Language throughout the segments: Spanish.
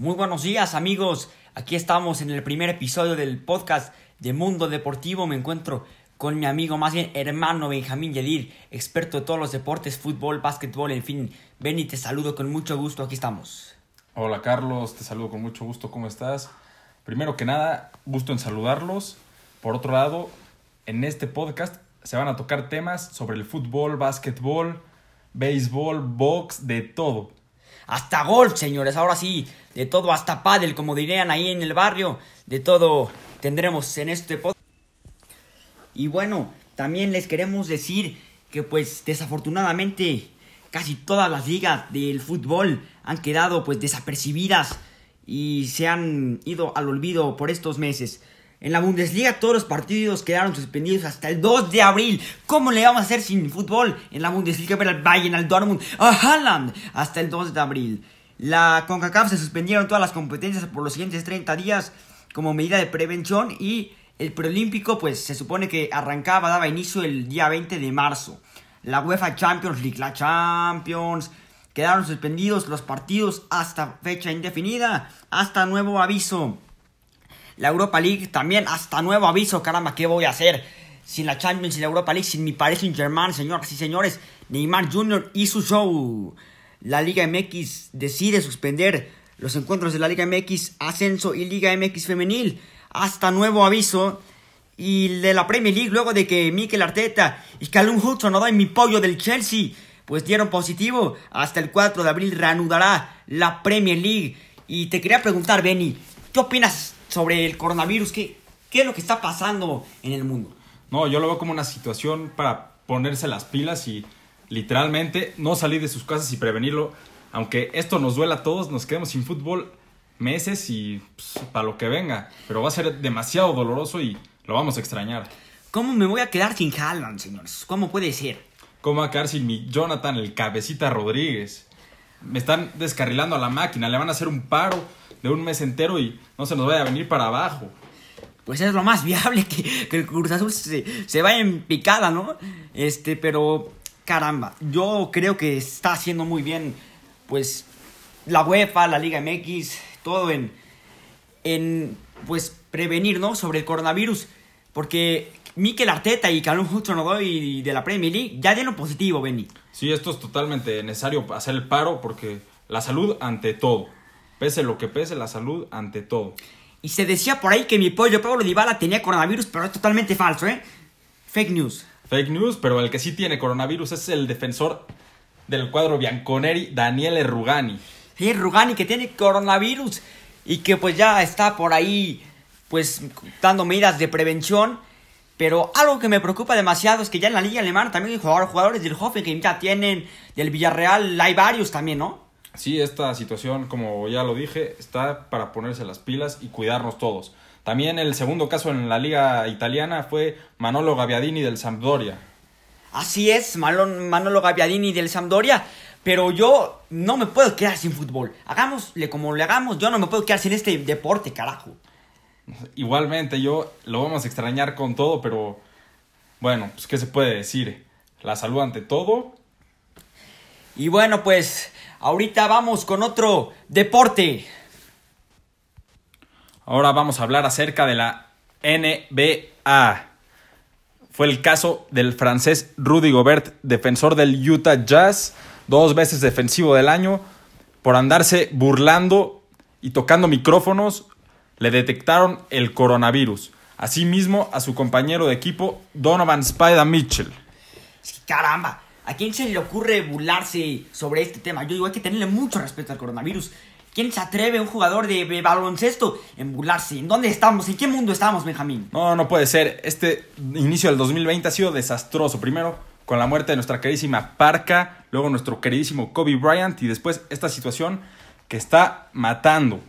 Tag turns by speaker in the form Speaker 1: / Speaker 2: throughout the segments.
Speaker 1: Muy buenos días amigos, aquí estamos en el primer episodio del podcast de Mundo Deportivo. Me encuentro con mi amigo, más bien hermano Benjamín Yedir, experto de todos los deportes, fútbol, básquetbol, en fin. Ven y te saludo con mucho gusto, aquí estamos.
Speaker 2: Hola Carlos, te saludo con mucho gusto, ¿cómo estás? Primero que nada, gusto en saludarlos. Por otro lado, en este podcast se van a tocar temas sobre el fútbol, básquetbol, béisbol, box, de todo.
Speaker 1: Hasta golf, señores, ahora sí, de todo, hasta pádel, como dirían ahí en el barrio, de todo tendremos en este podcast. Y bueno, también les queremos decir que pues desafortunadamente casi todas las ligas del fútbol han quedado pues desapercibidas y se han ido al olvido por estos meses. En la Bundesliga todos los partidos quedaron suspendidos hasta el 2 de abril. ¿Cómo le vamos a hacer sin fútbol? En la Bundesliga ver al Bayern, al Dortmund, a Haaland hasta el 2 de abril. La CONCACAF se suspendieron todas las competencias por los siguientes 30 días como medida de prevención y el preolímpico pues se supone que arrancaba, daba inicio el día 20 de marzo. La UEFA Champions League, la Champions, quedaron suspendidos los partidos hasta fecha indefinida, hasta nuevo aviso. La Europa League también hasta nuevo aviso, caramba, ¿qué voy a hacer? Sin la Champions y la Europa League, sin mi Paris Saint Germain, señoras y señores, Neymar Jr. y su show. La Liga MX decide suspender los encuentros de la Liga MX Ascenso y Liga MX Femenil hasta nuevo aviso. Y de la Premier League, luego de que Mikel Arteta y Callum Hudson no mi pollo del Chelsea, pues dieron positivo. Hasta el 4 de abril reanudará la Premier League. Y te quería preguntar, Benny, ¿qué opinas sobre el coronavirus. ¿Qué, ¿Qué es lo que está pasando en el mundo?
Speaker 2: No, yo lo veo como una situación para ponerse las pilas y literalmente no salir de sus casas y prevenirlo. Aunque esto nos duela a todos, nos quedemos sin fútbol meses y pues, para lo que venga. Pero va a ser demasiado doloroso y lo vamos a extrañar.
Speaker 1: ¿Cómo me voy a quedar sin Haaland, señores? ¿Cómo puede ser?
Speaker 2: ¿Cómo va a quedar sin mi Jonathan, el cabecita Rodríguez? Me están descarrilando a la máquina, le van a hacer un paro de un mes entero y no se nos vaya a venir para abajo.
Speaker 1: Pues es lo más viable que, el Cruz Azul se, vaya en picada, ¿no? Este, pero caramba, yo creo que está haciendo muy bien, pues, la UEFA, la Liga MX, todo en, en pues, prevenir, ¿no? Sobre el coronavirus. Porque Mikel Arteta y Calum Hudson y de la Premier League ya dieron positivo, Benny.
Speaker 2: Sí, esto es totalmente necesario hacer el paro porque la salud ante todo. Pese lo que pese, la salud ante todo.
Speaker 1: Y se decía por ahí que mi pollo Pablo Dybala tenía coronavirus, pero es totalmente falso, ¿eh? Fake news.
Speaker 2: Fake news, pero el que sí tiene coronavirus es el defensor del cuadro Bianconeri, Daniele Rugani.
Speaker 1: Sí, Rugani que tiene coronavirus y que pues ya está por ahí pues dando medidas de prevención. Pero algo que me preocupa demasiado es que ya en la liga alemana también hay jugadores del Hoffenheim ya tienen, del Villarreal hay varios también, ¿no?
Speaker 2: sí, esta situación, como ya lo dije, está para ponerse las pilas y cuidarnos todos. También el segundo caso en la liga italiana fue Manolo Gaviadini del Sampdoria.
Speaker 1: Así es, Manolo Gaviadini del Sampdoria. Pero yo no me puedo quedar sin fútbol. Hagámosle como le hagamos, yo no me puedo quedar sin este deporte, carajo.
Speaker 2: Igualmente, yo lo vamos a extrañar con todo, pero bueno, pues qué se puede decir. La salud ante todo.
Speaker 1: Y bueno, pues Ahorita vamos con otro deporte.
Speaker 2: Ahora vamos a hablar acerca de la NBA. Fue el caso del francés Rudy Gobert, defensor del Utah Jazz, dos veces defensivo del año, por andarse burlando y tocando micrófonos, le detectaron el coronavirus. Asimismo, a su compañero de equipo, Donovan Spider Mitchell.
Speaker 1: Caramba, ¿A quién se le ocurre burlarse sobre este tema? Yo digo, hay que tenerle mucho respeto al coronavirus. ¿Quién se atreve, un jugador de baloncesto, en burlarse? ¿En dónde estamos? ¿En qué mundo estamos, Benjamín?
Speaker 2: No, no puede ser. Este inicio del 2020 ha sido desastroso. Primero, con la muerte de nuestra queridísima Parca, luego nuestro queridísimo Kobe Bryant y después esta situación que está matando.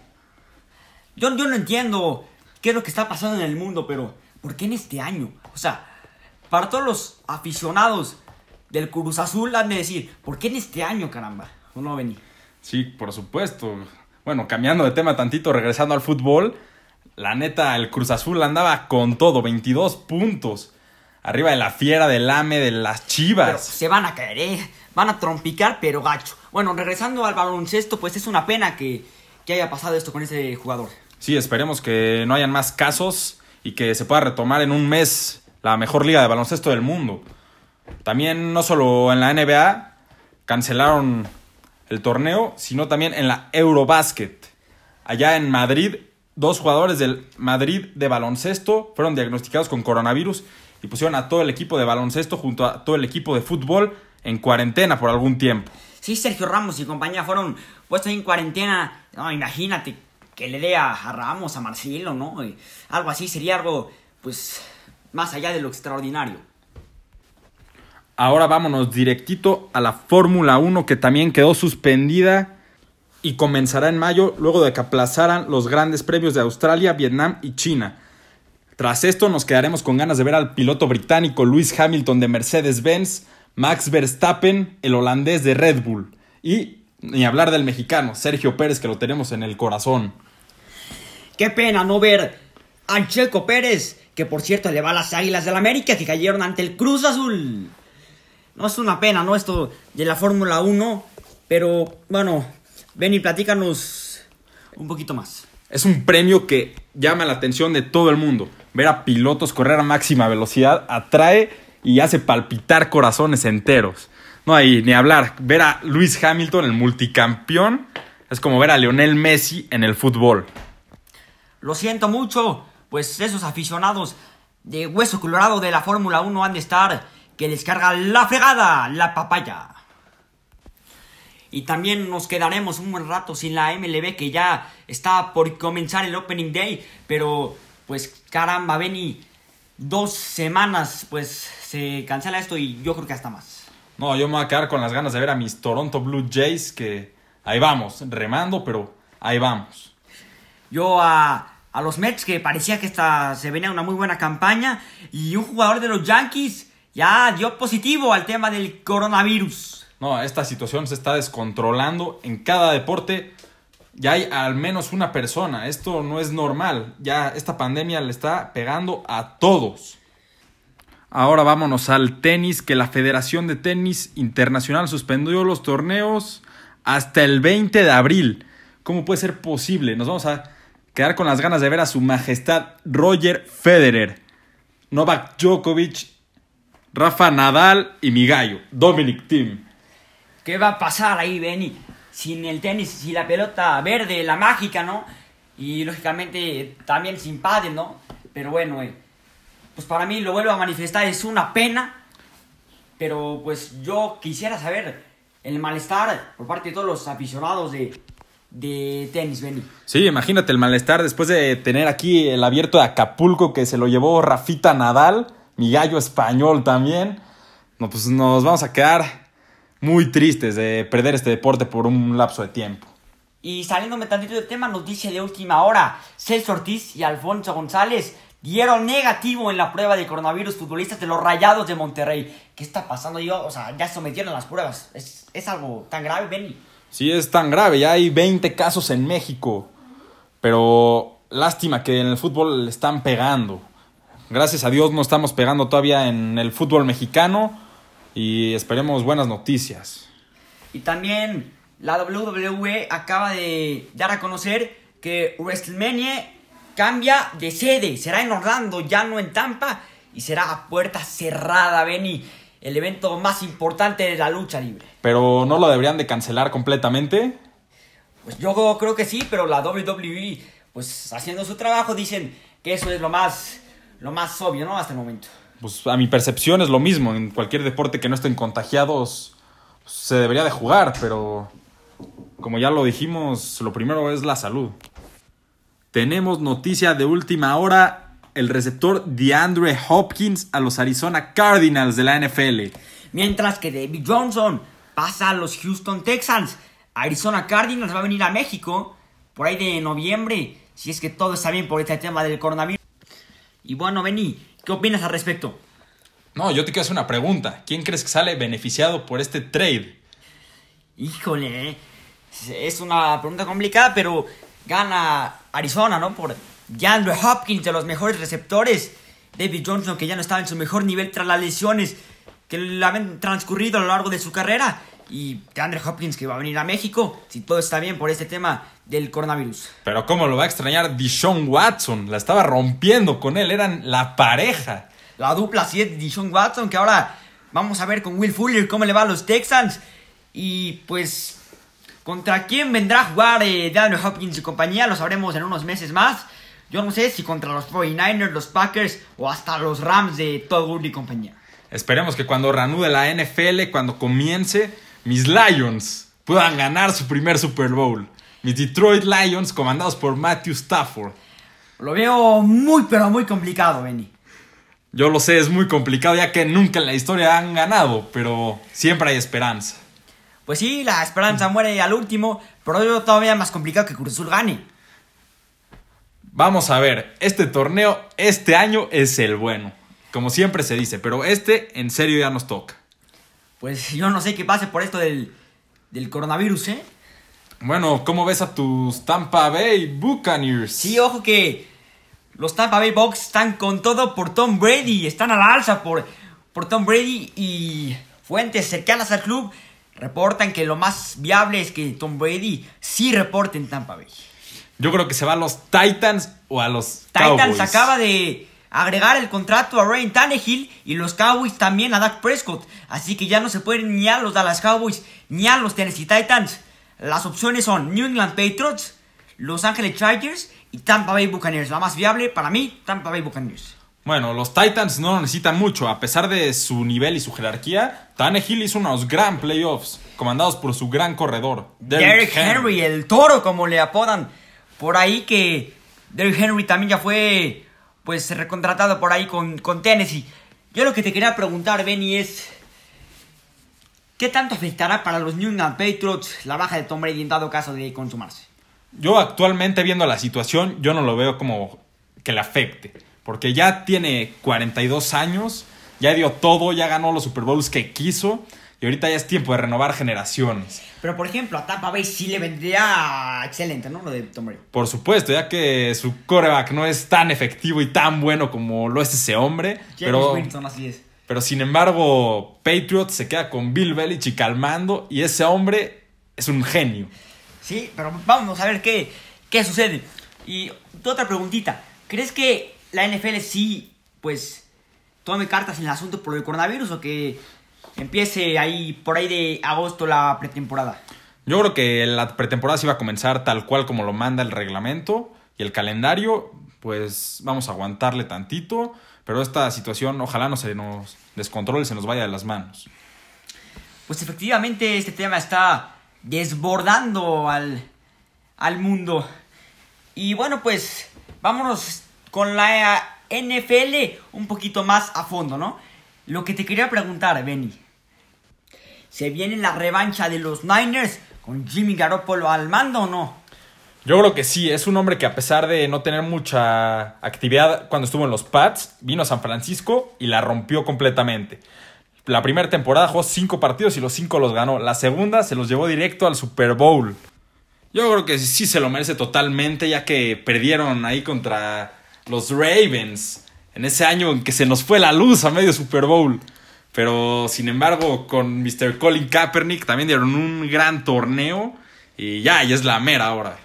Speaker 1: Yo, yo no entiendo qué es lo que está pasando en el mundo, pero ¿por qué en este año? O sea, para todos los aficionados del Cruz Azul han de decir, ¿por qué en este año, caramba? ¿O no, Beni?
Speaker 2: Sí, por supuesto. Bueno, cambiando de tema tantito, regresando al fútbol, la neta, el Cruz Azul andaba con todo, 22 puntos. Arriba de la fiera, del AME, de las chivas.
Speaker 1: se van a caer, ¿eh? Van a trompicar, pero gacho. Bueno, regresando al baloncesto, pues es una pena que, que haya pasado esto con ese jugador.
Speaker 2: Sí, esperemos que no hayan más casos y que se pueda retomar en un mes la mejor liga de baloncesto del mundo. También no solo en la NBA cancelaron el torneo, sino también en la Eurobasket. Allá en Madrid, dos jugadores del Madrid de baloncesto fueron diagnosticados con coronavirus y pusieron a todo el equipo de baloncesto junto a todo el equipo de fútbol en cuarentena por algún tiempo.
Speaker 1: Sí, Sergio Ramos y compañía fueron puestos en cuarentena. No, imagínate que le dé a, Ramos, a Marcelo, ¿no? algo así sería algo, pues, más allá de lo extraordinario.
Speaker 2: Ahora vámonos directito a la Fórmula 1 que también quedó suspendida y comenzará en mayo luego de que aplazaran los grandes premios de Australia, Vietnam y China. Tras esto nos quedaremos con ganas de ver al piloto británico Lewis Hamilton de Mercedes-Benz, Max Verstappen, el holandés de Red Bull y ni hablar del mexicano Sergio Pérez que lo tenemos en el corazón.
Speaker 1: Qué pena no ver a Checo Pérez, que por cierto le va a las Águilas del la América que cayeron ante el Cruz Azul. No es una pena, ¿no? Esto de la Fórmula 1. Pero bueno, ven y platícanos un poquito más.
Speaker 2: Es un premio que llama la atención de todo el mundo. Ver a pilotos correr a máxima velocidad atrae y hace palpitar corazones enteros. No hay ni hablar. Ver a Luis Hamilton, el multicampeón, es como ver a Lionel Messi en el fútbol.
Speaker 1: Lo siento mucho, pues esos aficionados de hueso colorado de la Fórmula 1 han de estar que les carga la fregada, la papaya. Y también nos quedaremos un buen rato sin la MLB que ya está por comenzar el Opening Day. Pero pues caramba, Benny, dos semanas pues se cancela esto y yo creo que hasta más.
Speaker 2: No, yo me voy a quedar con las ganas de ver a mis Toronto Blue Jays que ahí vamos, remando, pero ahí vamos.
Speaker 1: Yo a, a los Mets que parecía que esta, se venía una muy buena campaña y un jugador de los Yankees ya dio positivo al tema del coronavirus.
Speaker 2: No, esta situación se está descontrolando en cada deporte. Ya hay al menos una persona. Esto no es normal. Ya esta pandemia le está pegando a todos. Ahora vámonos al tenis, que la Federación de Tenis Internacional suspendió los torneos hasta el 20 de abril. ¿Cómo puede ser posible? Nos vamos a quedar con las ganas de ver a su majestad Roger Federer, Novak Djokovic Rafa Nadal y mi gallo, Dominic Thiem.
Speaker 1: ¿Qué va a pasar ahí, Benny? Sin el tenis, sin la pelota verde, la mágica, ¿no? Y lógicamente también sin padre, ¿no? Pero bueno, eh, pues para mí lo vuelvo a manifestar, es una pena. Pero pues yo quisiera saber el malestar por parte de todos los aficionados de, de tenis, Benny.
Speaker 2: Sí, imagínate el malestar después de tener aquí el abierto de Acapulco que se lo llevó Rafita Nadal mi gallo español también. No, pues nos vamos a quedar muy tristes de perder este deporte por un lapso de tiempo.
Speaker 1: Y saliéndome tantito del tema, dice de última hora, Celso Ortiz y Alfonso González dieron negativo en la prueba de coronavirus futbolistas de los Rayados de Monterrey. ¿Qué está pasando? Yo, o sea, ya sometieron las pruebas. ¿Es, es algo tan grave, Benny?
Speaker 2: Sí, es tan grave. Ya hay 20 casos en México. Pero lástima que en el fútbol le están pegando. Gracias a Dios no estamos pegando todavía en el fútbol mexicano y esperemos buenas noticias.
Speaker 1: Y también la WWE acaba de dar a conocer que WrestleMania cambia de sede, será en Orlando, ya no en Tampa, y será a puerta cerrada, Benny, el evento más importante de la lucha libre.
Speaker 2: Pero no lo deberían de cancelar completamente.
Speaker 1: Pues yo creo que sí, pero la WWE, pues haciendo su trabajo, dicen que eso es lo más lo más obvio, ¿no? Hasta el momento.
Speaker 2: Pues a mi percepción es lo mismo. En cualquier deporte que no estén contagiados se debería de jugar, pero como ya lo dijimos, lo primero es la salud. Tenemos noticia de última hora. El receptor DeAndre Hopkins a los Arizona Cardinals de la NFL.
Speaker 1: Mientras que David Johnson pasa a los Houston Texans. Arizona Cardinals va a venir a México por ahí de noviembre. Si es que todo está bien por este tema del coronavirus. Y bueno, Benny, ¿qué opinas al respecto?
Speaker 2: No, yo te quiero hacer una pregunta. ¿Quién crees que sale beneficiado por este trade?
Speaker 1: Híjole, es una pregunta complicada, pero gana Arizona, ¿no? Por DeAndre Hopkins, de los mejores receptores. David Johnson, que ya no estaba en su mejor nivel tras las lesiones que le han transcurrido a lo largo de su carrera. y Andre Hopkins que va a venir a México, si todo está bien por este tema del coronavirus.
Speaker 2: Pero cómo lo va a extrañar Dishon Watson, la estaba rompiendo con él, eran la pareja.
Speaker 1: La dupla sí es Dishon Watson, que ahora vamos a ver con Will Fuller cómo le va a los Texans. Y pues, ¿contra quién vendrá a jugar eh, Andre Hopkins y compañía? Lo sabremos en unos meses más. Yo no sé si contra los 49ers, los Packers o hasta los Rams de Todd Gurley y compañía.
Speaker 2: Esperemos que cuando reanude la NFL, cuando comience, mis Lions puedan ganar su primer Super Bowl. Mis Detroit Lions comandados por Matthew Stafford.
Speaker 1: Lo veo muy, pero muy complicado, Benny.
Speaker 2: Yo lo sé, es muy complicado ya que nunca en la historia han ganado, pero siempre hay esperanza.
Speaker 1: Pues sí, la esperanza muere al último, pero es todavía más complicado que Cruz Azul gane.
Speaker 2: Vamos a ver, este torneo este año es el bueno, como siempre se dice, pero este en serio ya nos toca.
Speaker 1: Pues yo no sé qué pase por esto del, del coronavirus, ¿eh?
Speaker 2: Bueno, ¿cómo ves a tus Tampa Bay Buccaneers?
Speaker 1: Sí, ojo que los Tampa Bay Bucks están con todo por Tom Brady, están a la alza por, por Tom Brady y fuentes cercanas al club reportan que lo más viable es que Tom Brady sí reporte en Tampa Bay.
Speaker 2: Yo creo que se va a los Titans o a los
Speaker 1: Titans
Speaker 2: Cowboys.
Speaker 1: acaba de agregar el contrato a Ryan Tannehill y los Cowboys también a Dak Prescott. Así que ya no se pueden ni a los Dallas Cowboys ni a los Tennessee Titans. Las opciones son New England Patriots, Los Angeles Chargers y Tampa Bay Buccaneers. La más viable para mí, Tampa Bay Buccaneers.
Speaker 2: Bueno, los Titans no lo necesitan mucho. A pesar de su nivel y su jerarquía, Tannehill hizo unos gran playoffs, comandados por su gran corredor,
Speaker 1: Derrick Henry. el toro, como le apodan. Por ahí que Derrick Henry también ya fue pues recontratado por ahí con, con Tennessee. Yo lo que te quería preguntar, Benny, es... ¿Qué tanto afectará para los New England Patriots la baja de Tom Brady en dado caso de consumarse?
Speaker 2: Yo actualmente viendo la situación, yo no lo veo como que le afecte. Porque ya tiene 42 años, ya dio todo, ya ganó los Super Bowls que quiso. Y ahorita ya es tiempo de renovar generaciones.
Speaker 1: Pero por ejemplo, a Tampa Bay sí le vendría excelente, ¿no? Lo de Tom Brady.
Speaker 2: Por supuesto, ya que su coreback no es tan efectivo y tan bueno como lo es ese hombre.
Speaker 1: James
Speaker 2: pero,
Speaker 1: Winston, así es.
Speaker 2: pero sin embargo, Patriots se queda con Bill Belichick calmando y ese hombre es un genio.
Speaker 1: Sí, pero vamos a ver qué, qué sucede. Y otra preguntita. ¿Crees que la NFL sí, pues, tome cartas en el asunto por el coronavirus o que empiece ahí, por ahí de agosto, la pretemporada?
Speaker 2: Yo creo que la pretemporada se iba a comenzar tal cual como lo manda el reglamento y el calendario, pues vamos a aguantarle tantito, pero esta situación ojalá no se nos descontrole, se nos vaya de las manos.
Speaker 1: Pues efectivamente este tema está desbordando al, al mundo. Y bueno, pues vámonos con la NFL un poquito más a fondo, ¿no? Lo que te quería preguntar, Benny. ¿Se viene la revancha de los Niners con Jimmy Garoppolo al mando o no?
Speaker 2: Yo creo que sí, es un hombre que a pesar de no tener mucha actividad cuando estuvo en los Pats, vino a San Francisco y la rompió completamente. La primera temporada jugó cinco partidos y los cinco los ganó. La segunda se los llevó directo al Super Bowl. Yo creo que sí se lo merece totalmente, ya que perdieron ahí contra los Ravens en ese año en que se nos fue la luz a medio Super Bowl. Pero sin embargo, con Mr. Colin Kaepernick también dieron un gran torneo y ya, ya es la mera ahora.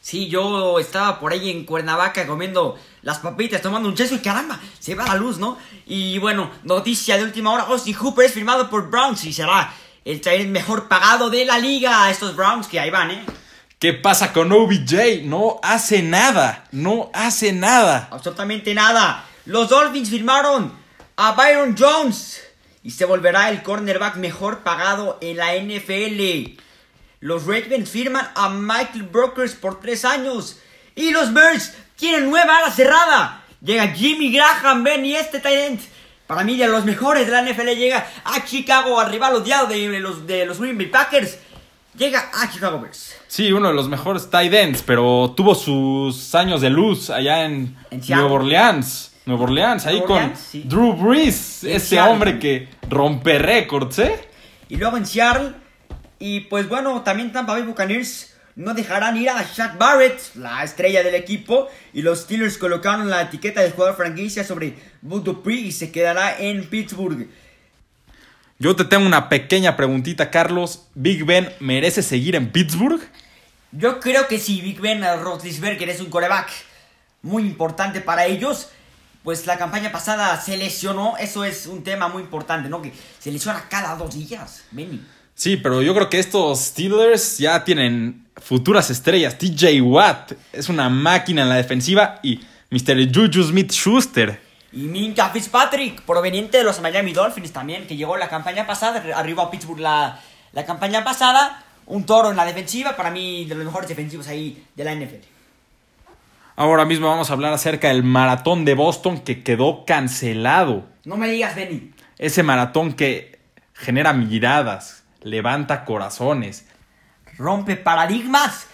Speaker 1: Sí, yo estaba por ahí en Cuernavaca comiendo las papitas, tomando un cheso y caramba, se va la luz, ¿no? Y bueno, noticia de última hora, Austin Hooper es firmado por Browns y será el mejor pagado de la liga a estos Browns que ahí van, ¿eh?
Speaker 2: ¿Qué pasa con OBJ? No hace nada, no hace nada.
Speaker 1: Absolutamente nada. Los Dolphins firmaron a Byron Jones y se volverá el cornerback mejor pagado en la NFL. Los Ravens firman a Michael Brokers por tres años. Y los Bears tienen nueva ala cerrada. Llega Jimmy Graham, Ben y este Tyrant. Para mí, de los mejores de la NFL, llega a Chicago, al rival odiado de los, de los Green Bay Packers. Llega a Chicago Bears.
Speaker 2: Sí, uno de los mejores tight ends, pero tuvo sus años de luz allá en,
Speaker 1: En.
Speaker 2: Nueva Orleans. Nueva Orleans, ahí
Speaker 1: Orleans,
Speaker 2: con
Speaker 1: sí.
Speaker 2: Drew Brees, ese
Speaker 1: Seattle.
Speaker 2: hombre que rompe récords, ¿eh?
Speaker 1: Y luego en Seattle. Y pues bueno, también Tampa Bay Buccaneers no dejarán ir a Shaq Barrett, la estrella del equipo. Y los Steelers colocaron la etiqueta del jugador franquicia sobre Bud Dupree y se quedará en Pittsburgh.
Speaker 2: Yo te tengo una pequeña preguntita, Carlos. ¿Big Ben merece seguir en Pittsburgh?
Speaker 1: Yo creo que si Big Ben Roethlisberger es un coreback muy importante para ellos. Pues la campaña pasada se lesionó, eso es un tema muy importante, ¿no? Que se lesiona cada dos días, Benny.
Speaker 2: Sí, pero yo creo que estos Steelers ya tienen futuras estrellas. TJ Watt es una máquina en la defensiva y Mr. Juju Smith Schuster.
Speaker 1: Y Minka Fitzpatrick, proveniente de los Miami Dolphins también, que llegó la campaña pasada, arriba a Pittsburgh la, la campaña pasada. Un toro en la defensiva, para mí de los mejores defensivos ahí de la NFL.
Speaker 2: Ahora mismo vamos a hablar acerca del maratón de Boston que quedó cancelado.
Speaker 1: No me digas, Benny.
Speaker 2: Ese maratón que genera miradas, levanta corazones.
Speaker 1: Rompe paradigmas.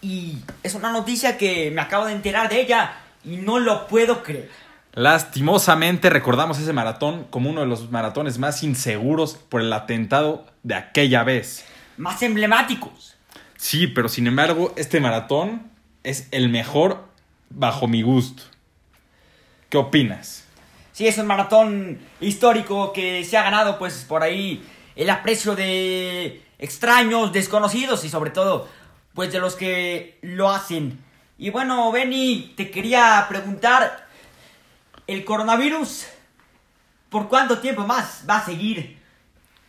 Speaker 1: Y es una noticia que me acabo de enterar de ella y no lo puedo creer.
Speaker 2: Lastimosamente recordamos ese maratón como uno de los maratones más inseguros por el atentado de aquella vez.
Speaker 1: Más emblemáticos.
Speaker 2: Sí, pero sin embargo, este maratón es el mejor bajo mi gusto. ¿Qué opinas?
Speaker 1: Sí, es un maratón histórico que se ha ganado pues por ahí el aprecio de extraños, desconocidos y sobre todo pues de los que lo hacen. Y bueno, Benny, te quería preguntar, ¿el coronavirus por cuánto tiempo más va a seguir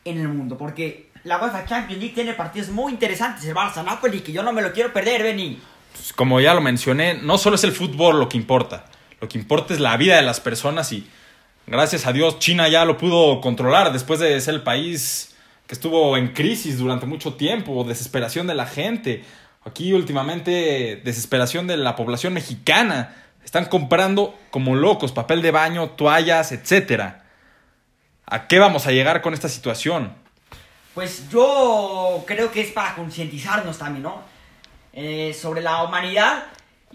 Speaker 1: en el mundo? Porque la UEFA Champions League tiene partidos muy interesantes, el Barça-Napoli, que yo no me lo quiero perder, Benny.
Speaker 2: Pues, como ya lo mencioné, no solo es el fútbol lo que importa, lo que importa es la vida de las personas y gracias a Dios China ya lo pudo controlar después de ser el país que estuvo en crisis durante mucho tiempo, desesperación de la gente. Aquí últimamente desesperación de la población mexicana. Están comprando como locos papel de baño, toallas, etc. ¿A qué vamos a llegar con esta situación?
Speaker 1: Pues yo creo que es para concientizarnos también, ¿no? Eh, sobre la humanidad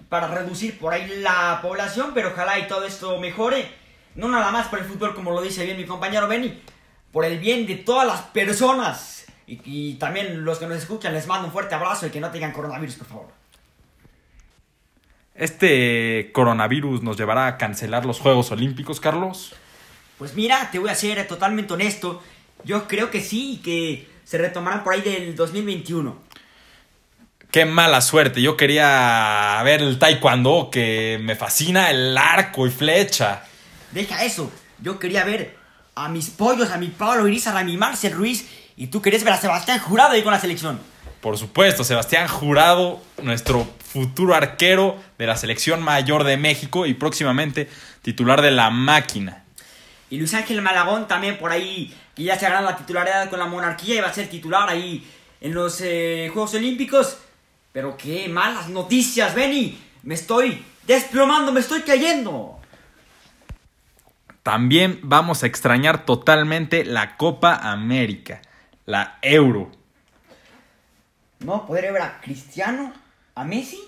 Speaker 1: para reducir por ahí la población, pero ojalá y todo esto mejore. No nada más por el fútbol, como lo dice bien mi compañero Benny, por el bien de todas las personas. Y, y también los que nos escuchan, les mando un fuerte abrazo y que no tengan coronavirus, por favor.
Speaker 2: ¿Este coronavirus nos llevará a cancelar los Juegos Olímpicos, Carlos?
Speaker 1: Pues mira, te voy a ser totalmente honesto. Yo creo que sí, que se retomarán por ahí del 2021.
Speaker 2: Qué mala suerte. Yo quería ver el taekwondo, que me fascina el arco y flecha.
Speaker 1: Deja eso. Yo quería ver a mis pollos, a mi Pablo Irizar, a mi Marcel Ruiz. Y tú querías ver a Sebastián Jurado ahí con la selección.
Speaker 2: Por supuesto, Sebastián Jurado, nuestro futuro arquero de la selección mayor de México y próximamente titular de la máquina.
Speaker 1: Y Luis Ángel Malagón también por ahí, que ya se ha ganado la titularidad con la monarquía y va a ser titular ahí en los eh, Juegos Olímpicos. Pero qué malas noticias, Benny. Me estoy desplomando, me estoy cayendo.
Speaker 2: También vamos a extrañar totalmente la Copa América, la Euro.
Speaker 1: ¿No podré ver a Cristiano? ¿A Messi?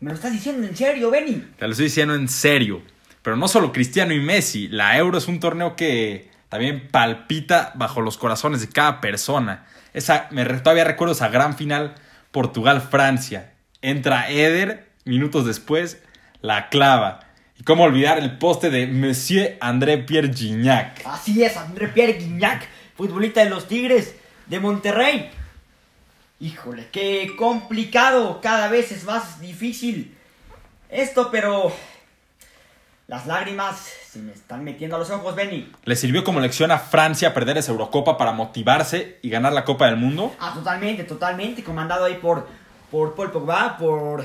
Speaker 1: ¿Me lo estás diciendo en serio, Benny?
Speaker 2: Te lo estoy diciendo en serio. Pero no solo Cristiano y Messi, la Euro es un torneo que también palpita bajo los corazones de cada persona. Esa, me, todavía recuerdo esa gran final Portugal-Francia. Entra Eder, minutos después, la clava. Y cómo olvidar el poste de Monsieur André Pierre Gignac.
Speaker 1: Así es, André Pierre Gignac, futbolista de los Tigres de Monterrey. Híjole, qué complicado, cada vez es más difícil esto, pero las lágrimas se me están metiendo a los ojos, Benny.
Speaker 2: ¿Le sirvió como lección a Francia perder esa Eurocopa para motivarse y ganar la Copa del Mundo?
Speaker 1: Ah, totalmente, totalmente. Comandado ahí por, por Paul Pogba, por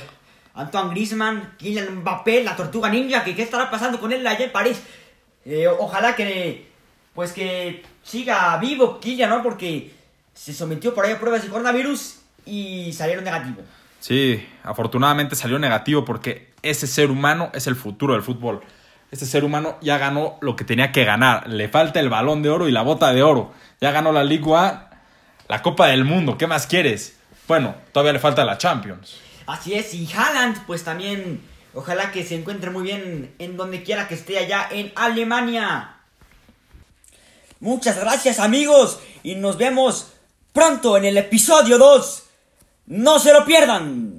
Speaker 1: Antoine Griezmann, Kylian Mbappé, la tortuga ninja. Que, ¿Qué estará pasando con él allá en París? Eh, ojalá que, pues que siga vivo Kylian, ¿no? Porque se sometió por ahí a pruebas de coronavirus y salieron negativos.
Speaker 2: Sí, afortunadamente salió negativo porque ese ser humano es el futuro del fútbol. Este ser humano ya ganó lo que tenía que ganar. Le falta el balón de oro y la bota de oro. Ya ganó la Ligue 1, la Copa del Mundo. ¿Qué más quieres? Bueno, todavía le falta la Champions.
Speaker 1: Así es, y Haaland, pues también, ojalá que se encuentre muy bien en donde quiera que esté allá en Alemania. Muchas gracias amigos y nos vemos pronto en el episodio 2. No se lo pierdan.